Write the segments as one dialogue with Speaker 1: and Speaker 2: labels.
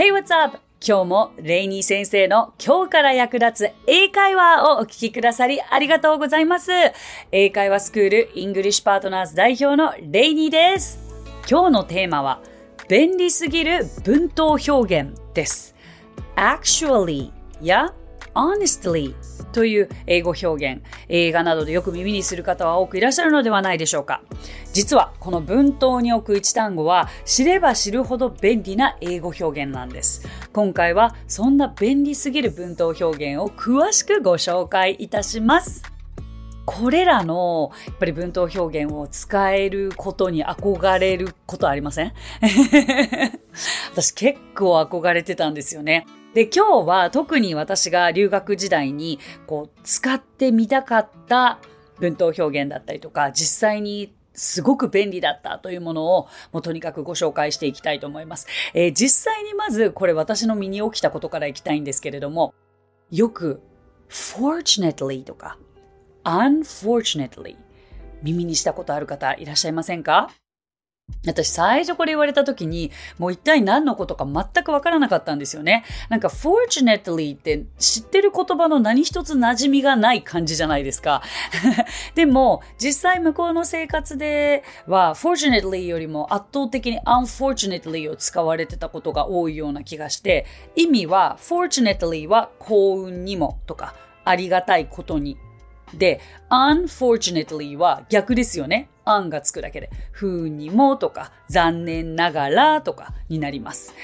Speaker 1: Hey, what's up? 今日もレイニー先生の今日から役立つ英会話をお聞きくださりありがとうございます。英会話スクールイングリッシュパートナーズ代表のレイニーです。今日のテーマは便利すぎる文頭表現です。actually や honestly という英語表現、映画などでよく耳にする方は多くいらっしゃるのではないでしょうか。実はこの文頭に置く一単語は知れば知るほど便利な英語表現なんです。今回はそんな便利すぎる文頭表現を詳しくご紹介いたします。これらのやっぱり文頭表現を使えることに憧れることありません？私結構憧れてたんですよね。で、今日は特に私が留学時代にこう使ってみたかった文頭表現だったりとか、実際にすごく便利だったというものをもうとにかくご紹介していきたいと思います。えー、実際にまずこれ私の身に起きたことからいきたいんですけれども、よく fortunately とか unfortunately 耳にしたことある方いらっしゃいませんか？私最初これ言われた時にもう一体何のことか全くわからなかったんですよね。なんか fortunately って知ってる言葉の何一つ馴染みがない感じじゃないですか。でも実際向こうの生活では fortunately よりも圧倒的に unfortunately を使われてたことが多いような気がして意味は fortunately は幸運にもとかありがたいことにで、unfortunately は逆ですよね。案がつくだけで、ふうにもとか、残念ながらとかになります。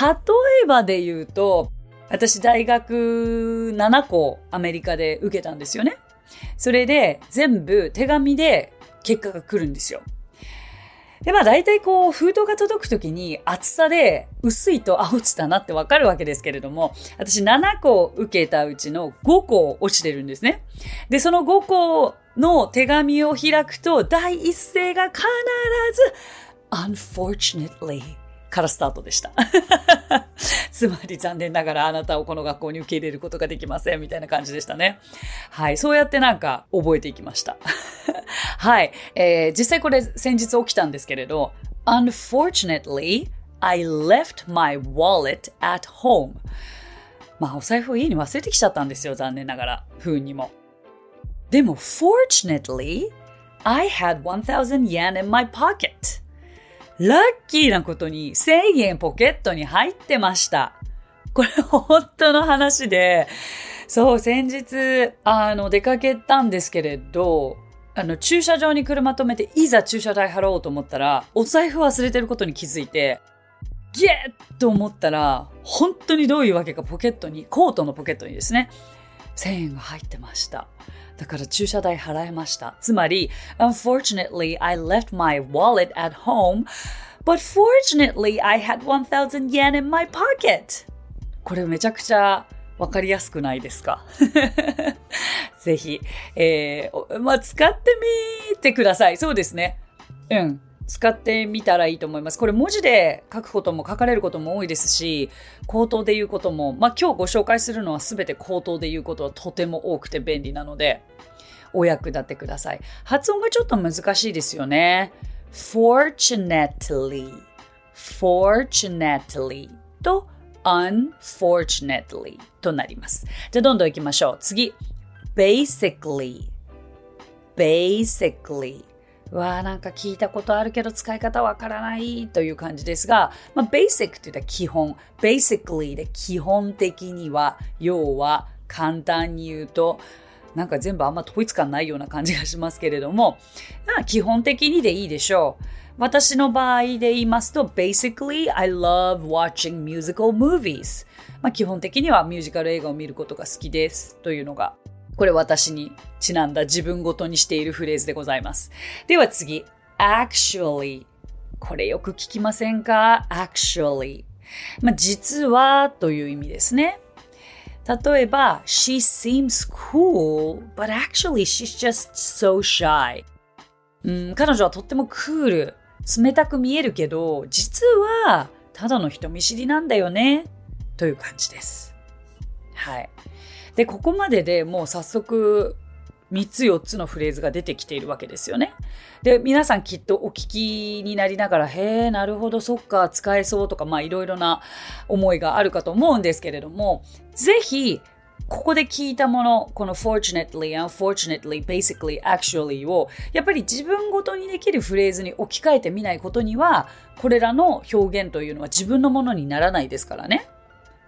Speaker 1: 例えばで言うと、私大学7校アメリカで受けたんですよね。それで全部手紙で結果が来るんですよ。で、まあ大体こう、封筒が届くときに厚さで薄いと、あ、落ちたなってわかるわけですけれども、私7個受けたうちの5個落ちてるんですね。で、その5個の手紙を開くと、第一声が必ず、unfortunately からスタートでした。つまり残念ながらあなたをこの学校に受け入れることができませんみたいな感じでしたね。はい。そうやってなんか覚えていきました。はい。えー、実際これ先日起きたんですけれど、Unfortunately, I left my wallet at home. まあお財布を家に忘れてきちゃったんですよ。残念ながら。不運にも。でも、fortunately, I had 1000 yen in my pocket. ラッキーなことに1000円ポケットに入ってました。これ本当の話で、そう、先日、あの、出かけたんですけれど、あの、駐車場に車止めて、いざ駐車代払おうと思ったら、お財布忘れてることに気づいて、ゲッと思ったら、本当にどういうわけかポケットに、コートのポケットにですね、1000円が入ってました。だから駐車代払えました。つまり、Unfortunately, I left my wallet at home, but fortunately, I had 1000 yen in my pocket. これめちゃくちゃわかりやすくないですか？ぜひ、えー、まあ、使ってみてください。そうですね。うん。使ってみたらいいと思います。これ文字で書くことも書かれることも多いですし、口頭で言うことも、まあ今日ご紹介するのは全て口頭で言うことはとても多くて便利なので、お役立てください。発音がちょっと難しいですよね。fortunately, fortunately と unfortunately となります。じゃあどんどん行きましょう。次、basically, basically わあなんか聞いたことあるけど使い方わからないという感じですが、まあ、basic って言ったら基本、basically で基本的には、要は簡単に言うと、なんか全部あんま統一感ないような感じがしますけれども、まあ基本的にでいいでしょう。私の場合で言いますと、basically I love watching musical movies。まあ基本的にはミュージカル映画を見ることが好きですというのがこれ私にちなんだ自分ごとにしているフレーズでございます。では次、actually。これよく聞きませんか ?actually。まあ、実はという意味ですね。例えば、she seems cool, but actually she's just so shy. うん、彼女はとってもクール、冷たく見えるけど、実はただの人見知りなんだよね。という感じです。はい。で、ここまででもう早速3つ4つのフレーズが出てきているわけですよね。で、皆さんきっとお聞きになりながら、へえ、なるほど、そっか、使えそうとか、まあいろいろな思いがあるかと思うんですけれども、ぜひ、ここで聞いたもの、この fortunately, unfortunately, basically, actually を、やっぱり自分ごとにできるフレーズに置き換えてみないことには、これらの表現というのは自分のものにならないですからね。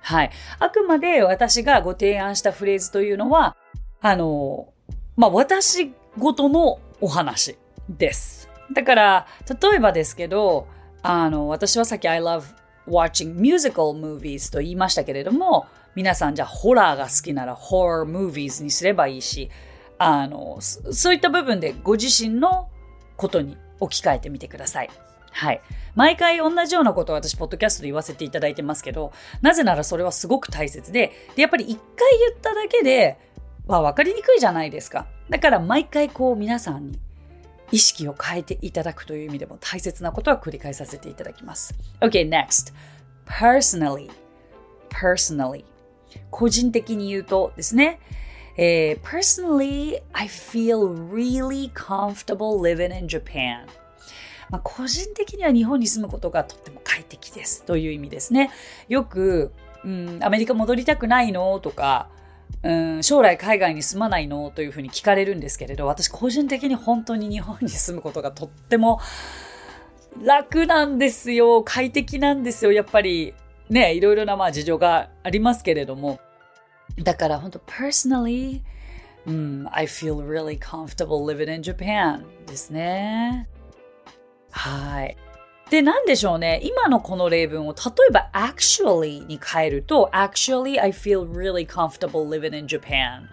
Speaker 1: はい。あくまで私がご提案したフレーズというのは、あの、まあ、私ごとのお話です。だから、例えばですけど、あの、私はさっき I love watching musical movies と言いましたけれども、皆さんじゃあホラーが好きなら horror movies にすればいいし、あの、そういった部分でご自身のことに置き換えてみてください。はい。毎回同じようなことを私、ポッドキャストで言わせていただいてますけど、なぜならそれはすごく大切で、でやっぱり一回言っただけで、は分かりにくいじゃないですか。だから毎回こう皆さんに意識を変えていただくという意味でも大切なことは繰り返させていただきます。Okay, next. Personally. Personally. 個人的に言うとですね、えー、personally, I feel really comfortable living in Japan. まあ、個人的には日本に住むことがとっても快適ですという意味ですね。よく、うん、アメリカ戻りたくないのとか、うん、将来海外に住まないのというふうに聞かれるんですけれど、私個人的に本当に日本に住むことがとっても楽なんですよ。快適なんですよ。やっぱりね、いろいろなまあ事情がありますけれども。だから本当 personally、うん、I feel really comfortable living in Japan ですね。はい。で、なんでしょうね。今のこの例文を例えば actually に変えると actually I feel really comfortable living in Japan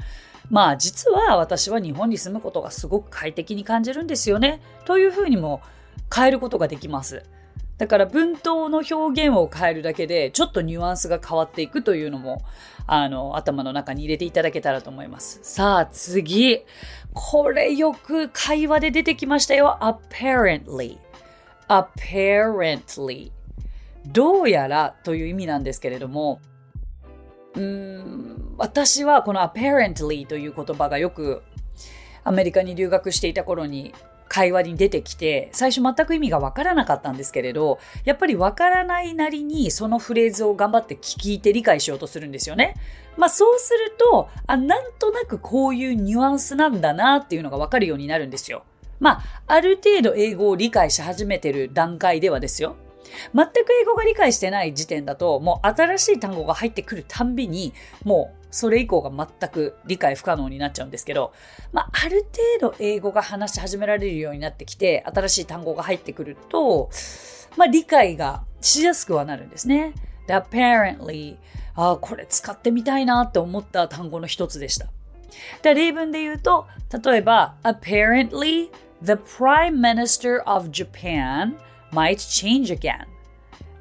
Speaker 1: まあ実は私は日本に住むことがすごく快適に感じるんですよね。というふうにも変えることができます。だから文頭の表現を変えるだけで、ちょっとニュアンスが変わっていくというのも、あの、頭の中に入れていただけたらと思います。さあ、次。これよく会話で出てきましたよ。apparently。apparently。どうやらという意味なんですけれども、うーん私はこの apparently という言葉がよくアメリカに留学していた頃に会話に出てきて、最初全く意味がわからなかったんですけれど、やっぱりわからないなりにそのフレーズを頑張って聞いて理解しようとするんですよね。まあそうすると、あ、なんとなくこういうニュアンスなんだなっていうのがわかるようになるんですよ。まあ、ある程度英語を理解し始めてる段階ではですよ。全く英語が理解してない時点だと、もう新しい単語が入ってくるたんびに、もうそれ以降が全く理解不可能になっちゃうんですけど、まあ、ある程度英語が話し始められるようになってきて、新しい単語が入ってくると、まあ、理解がしやすくはなるんですね。で、apparently、ああ、これ使ってみたいなって思った単語の一つでした。で、例文で言うと、例えば、apparently, the prime minister of Japan might change again.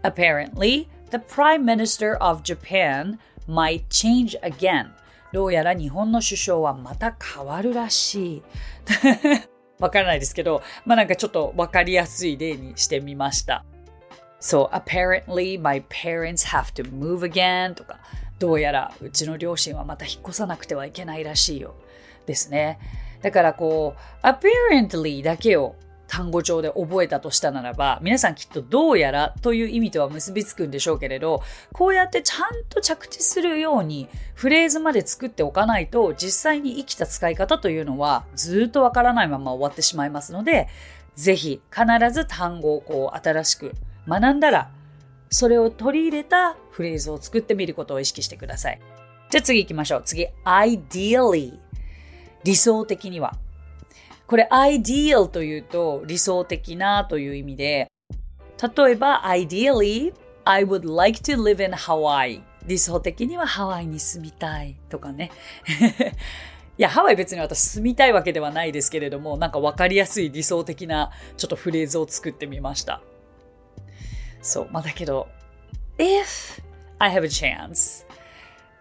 Speaker 1: Apparently, the prime minister of Japan might change again. どうやら日本の首相はまた変わるらしい。わからないですけど、まあなんかちょっとわかりやすい例にしてみました。So, apparently my parents have to move again とか、どうやらうちの両親はまた引っ越さなくてはいけないらしいよ。ですね。だからこう、apparently だけを単語帳で覚えたとしたならば、皆さんきっとどうやらという意味とは結びつくんでしょうけれど、こうやってちゃんと着地するようにフレーズまで作っておかないと、実際に生きた使い方というのはずっとわからないまま終わってしまいますので、ぜひ必ず単語をこう新しく学んだら、それを取り入れたフレーズを作ってみることを意識してください。じゃあ次行きましょう。次、ideally。理想的には。これ ideal というと理想的なという意味で、例えば ideally, I would like to live in Hawaii. 理想的にはハワイに住みたいとかね。いや、ハワイ別に私住みたいわけではないですけれども、なんかわかりやすい理想的なちょっとフレーズを作ってみました。そう、まあだけど、if I have a chance,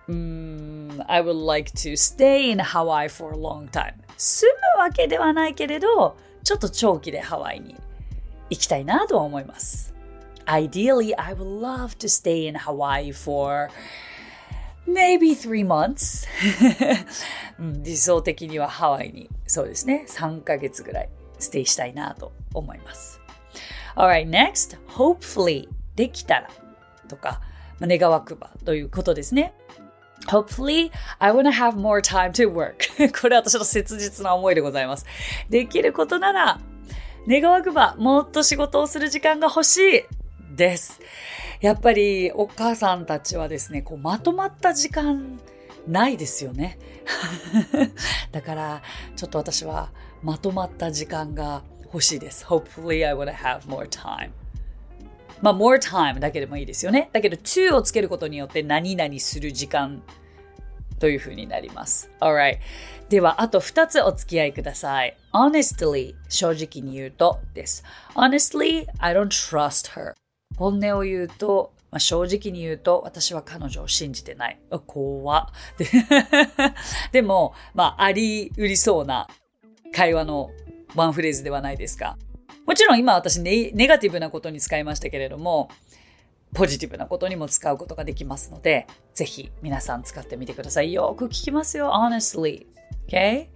Speaker 1: um, I would like to stay in Hawaii for a long time. 住むわけではないけれど、ちょっと長期でハワイに行きたいなとは思います。Ideally, I would love to stay in Hawaii for maybe three months 理想的にはハワイにそうですね3ヶ月ぐらいステイしたいなと思います Alright, next, hopefully できたらとか、まあ、願わくばということですね。Hopefully, I wanna have more time to work. これは私の切実な思いでございます。できることなら、願わくば、もっと仕事をする時間が欲しいです。やっぱりお母さんたちはですね、こうまとまった時間ないですよね。だから、ちょっと私はまとまった時間が欲しいです。Hopefully I wanna have more time. まあ、more time だけでもいいですよね。だけど、to をつけることによって何々する時間というふうになります。Alright. では、あと2つお付き合いください。honestly 正直に言うとです。honestly, I don't trust her. 本音を言うと、まあ、正直に言うと、私は彼女を信じてない。怖で でも、まあ、ありうりそうな会話のワンフレーズではないですか。もちろん今私ネネガティブなことに使いましたけれども、ポジティブなことにも使うことができますので、ぜひ皆さん使ってみてください。よく聞きますよ、honestly. Okay?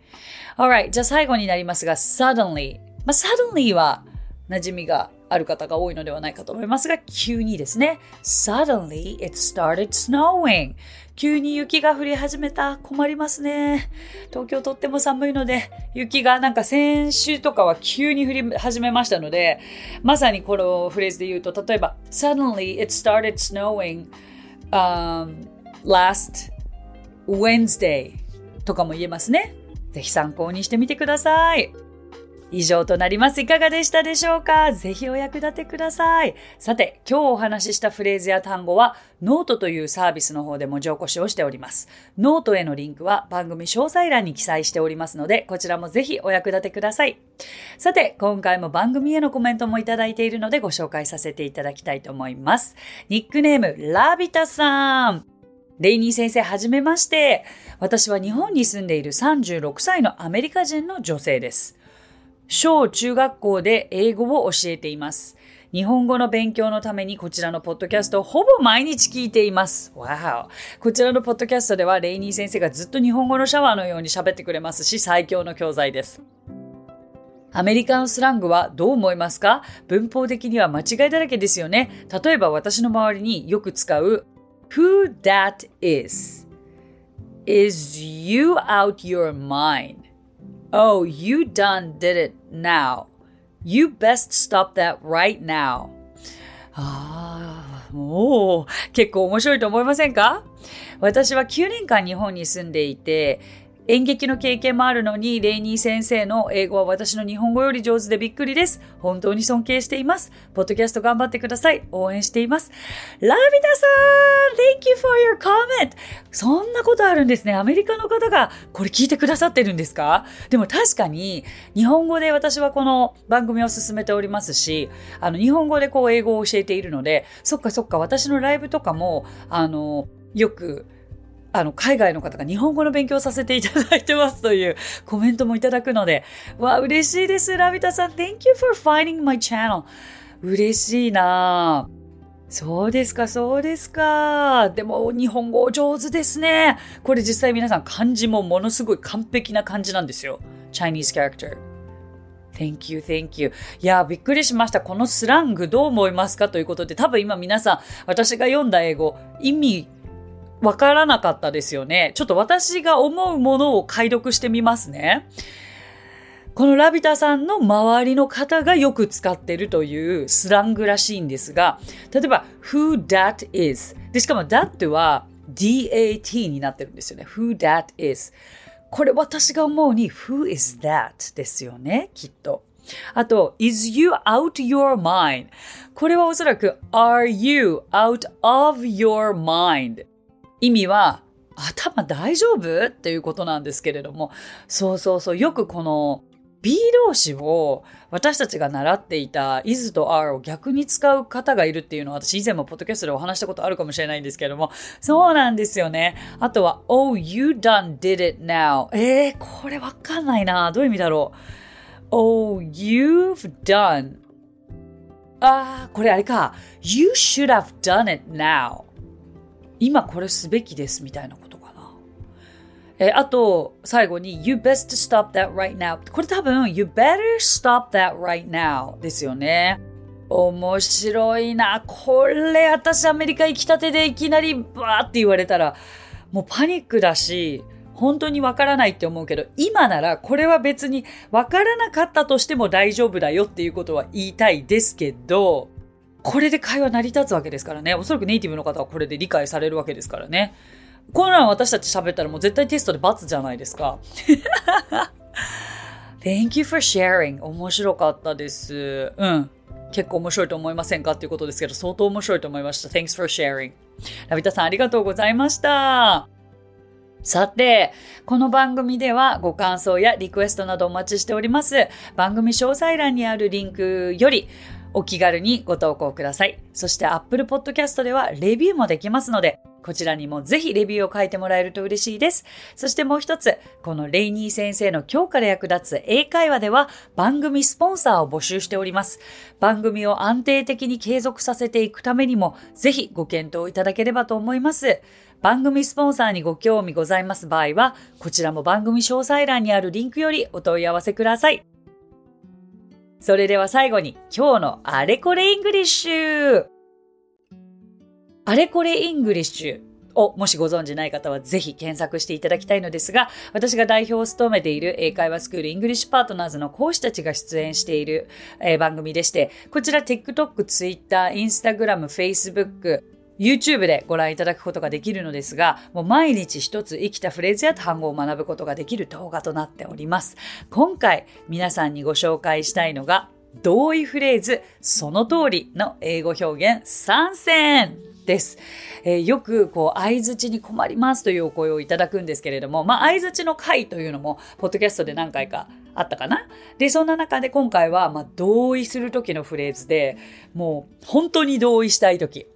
Speaker 1: Alright, じゃあ最後になりますが、suddenly. まあ、suddenly は馴染みがある方が多いのではないかと思いますが、急にですね。Suddenly it started snowing. 急に雪が降り始めた。困りますね。東京とっても寒いので、雪がなんか先週とかは急に降り始めましたので、まさにこのフレーズで言うと、例えば、Suddenly it started snowing、um, last Wednesday とかも言えますね。ぜひ参考にしてみてください。以上となります。いかがでしたでしょうか？ぜひお役立てください。さて、今日お話ししたフレーズや単語は、ノートというサービスの方で文字起こしをしております。ノートへのリンクは番組詳細欄に記載しておりますので、こちらもぜひお役立てください。さて、今回も番組へのコメントもいただいているのでご紹介させていただきたいと思います。ニックネーム、ラビタさん。レイニー先生、はじめまして。私は日本に住んでいる36歳のアメリカ人の女性です。小中学校で英語を教えています。日本語の勉強のためにこちらのポッドキャストをほぼ毎日聞いています。わお。こちらのポッドキャストではレイニー先生がずっと日本語のシャワーのように喋ってくれますし、最強の教材です。アメリカンスラングはどう思いますか？文法的には間違いだらけですよね。例えば私の周りによく使う Who that is? Is you out your mind? Oh, you done did it now. You best stop that right now. ああ、おお結構面白いと思いませんか私は9年間日本に住んでいて、演劇の経験もあるのに、レイニー先生の英語は私の日本語より上手でびっくりです。本当に尊敬しています。ポッドキャスト頑張ってください。応援しています。ラビタさん !Thank you for your comment! そんなことあるんですね。アメリカの方がこれ聞いてくださってるんですか？でも確かに、日本語で私はこの番組を進めておりますし、あの、日本語でこう英語を教えているので、そっかそっか、私のライブとかも、あの、よくあの、海外の方が日本語の勉強させていただいてますというコメントもいただくので、わ、嬉しいです。ラビタさん、Thank you for finding my channel. 嬉しいなそうですか、そうですか。でも、日本語上手ですね。これ実際皆さん漢字もものすごい完璧な漢字なんですよ。Chinese character. Thank you, thank you. いや、びっくりしました。このスラングどう思いますか？ということで、多分今皆さん、私が読んだ英語、意味わからなかったですよね。ちょっと私が思うものを解読してみますね。このラビタさんの周りの方がよく使ってるというスラングらしいんですが、例えば、who that is。で、しかも that は dat になってるんですよね。who that is。これ私が思うに who is that ですよね、きっと。あと、is you out your mind? これはおそらく are you out of your mind? 意味は頭大丈夫？っていうことなんですけれども、そうそうそう、よくこの B 動詞を私たちが習っていた is と are を逆に使う方がいるっていうのは私以前もポッドキャストでお話したことあるかもしれないんですけれども、そうなんですよね。あとは Oh, you done did it now. えー、これわかんないな。どういう意味だろう。Oh, you've done. あー、これあれか。You should have done it now. 今これすべきですみたいなことかな。えあと、最後に You best stop that right now. これ多分 You better stop that right now ですよね。面白いな。これ私アメリカ行きたてでいきなりバーって言われたらもうパニックだし、本当にわからないって思うけど、今ならこれは別にわからなかったとしても大丈夫だよっていうことは言いたいですけど、これで会話成り立つわけですからね。おそらくネイティブの方はこれで理解されるわけですからね。こんなん私たち喋ったらもう絶対テストで罰じゃないですか。Thank you for sharing. 面白かったです。うん。結構面白いと思いませんかっていうことですけど、相当面白いと思いました。Thanks for sharing. ラビタさんありがとうございました。さて、この番組ではご感想やリクエストなどお待ちしております。番組詳細欄にあるリンクよりお気軽にご投稿ください。そして Apple Podcast ではレビューもできますので、こちらにもぜひレビューを書いてもらえると嬉しいです。そしてもう一つ、このレイニー先生の今日から役立つ英会話では番組スポンサーを募集しております。番組を安定的に継続させていくためにも、ぜひご検討いただければと思います。番組スポンサーにご興味ございます場合は、こちらも番組詳細欄にあるリンクよりお問い合わせください。それでは最後に今日のあれこれ English。あれこれ English をもしご存知ない方はぜひ検索していただきたいのですが、私が代表を務めている英会話スクール English Partners の講師たちが出演している、え、番組でして、こちら TikTok、Twitter、Instagram、Facebook、YouTube でご覧いただくことができるのですが、もう毎日一つ生きたフレーズや単語を学ぶことができる動画となっております。今回皆さんにご紹介したいのが、同意フレーズ、その通りの英語表現参戦です。えー、よくこう相づちに困りますというお声をいただくんですけれども、まあ相づちの回というのもポッドキャストで何回かあったかな。で、そんな中で今回はまあ同意する時のフレーズで、もう本当に同意したい時。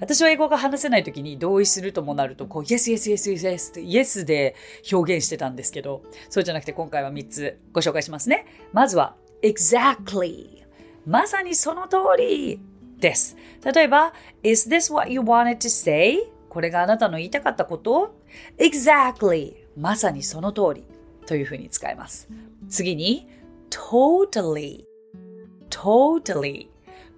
Speaker 1: 私は英語が話せない時に同意するともなると、こう、yes, yes, yes, yes, yes って yes で表現してたんですけど、そうじゃなくて今回は3つご紹介しますね。まずは、exactly。まさにその通りです。例えば、Is this what you wanted to say? これがあなたの言いたかったこと ?Exactly! まさにその通りというふうに使います。次に、totally, totally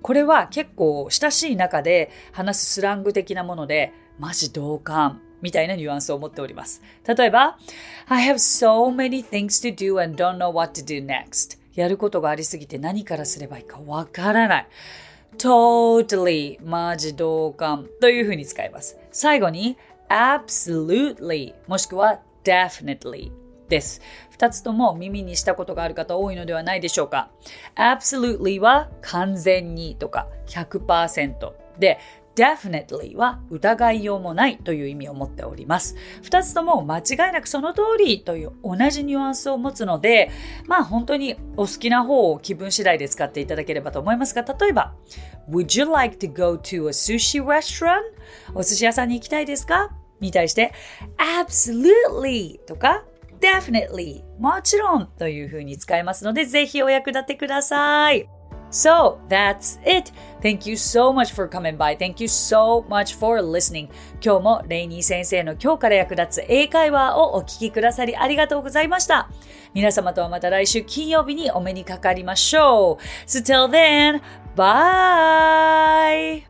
Speaker 1: これは結構親しい中で話すスラング的なもので、マジ同感みたいなニュアンスを持っております。例えば、I have so many things to do and don't know what to do next. やることがありすぎて何からすればいいかわからない。totally マジ同感というふうに使います。最後に absolutely もしくは definitely です。二つとも耳にしたことがある方多いのではないでしょうか。absolutely は完全にとか100%で definitely は疑いようもないという意味を持っております。二つとも間違いなくその通りという同じニュアンスを持つので、まあ本当にお好きな方を気分次第で使っていただければと思いますが、例えば、Would you like to go to a sushi restaurant? お寿司屋さんに行きたいですか？に対して、Absolutely! とか、Definitely! もちろんというふうに使えますので、ぜひお役立てください。So that's it. Thank you so much for coming by. Thank you so much for listening. 今日もレイニー先生の今日から役立つ英会話をお聞きくださりありがとうございました。皆様とはまた来週金曜日にお目にかかりましょう。So till then, bye!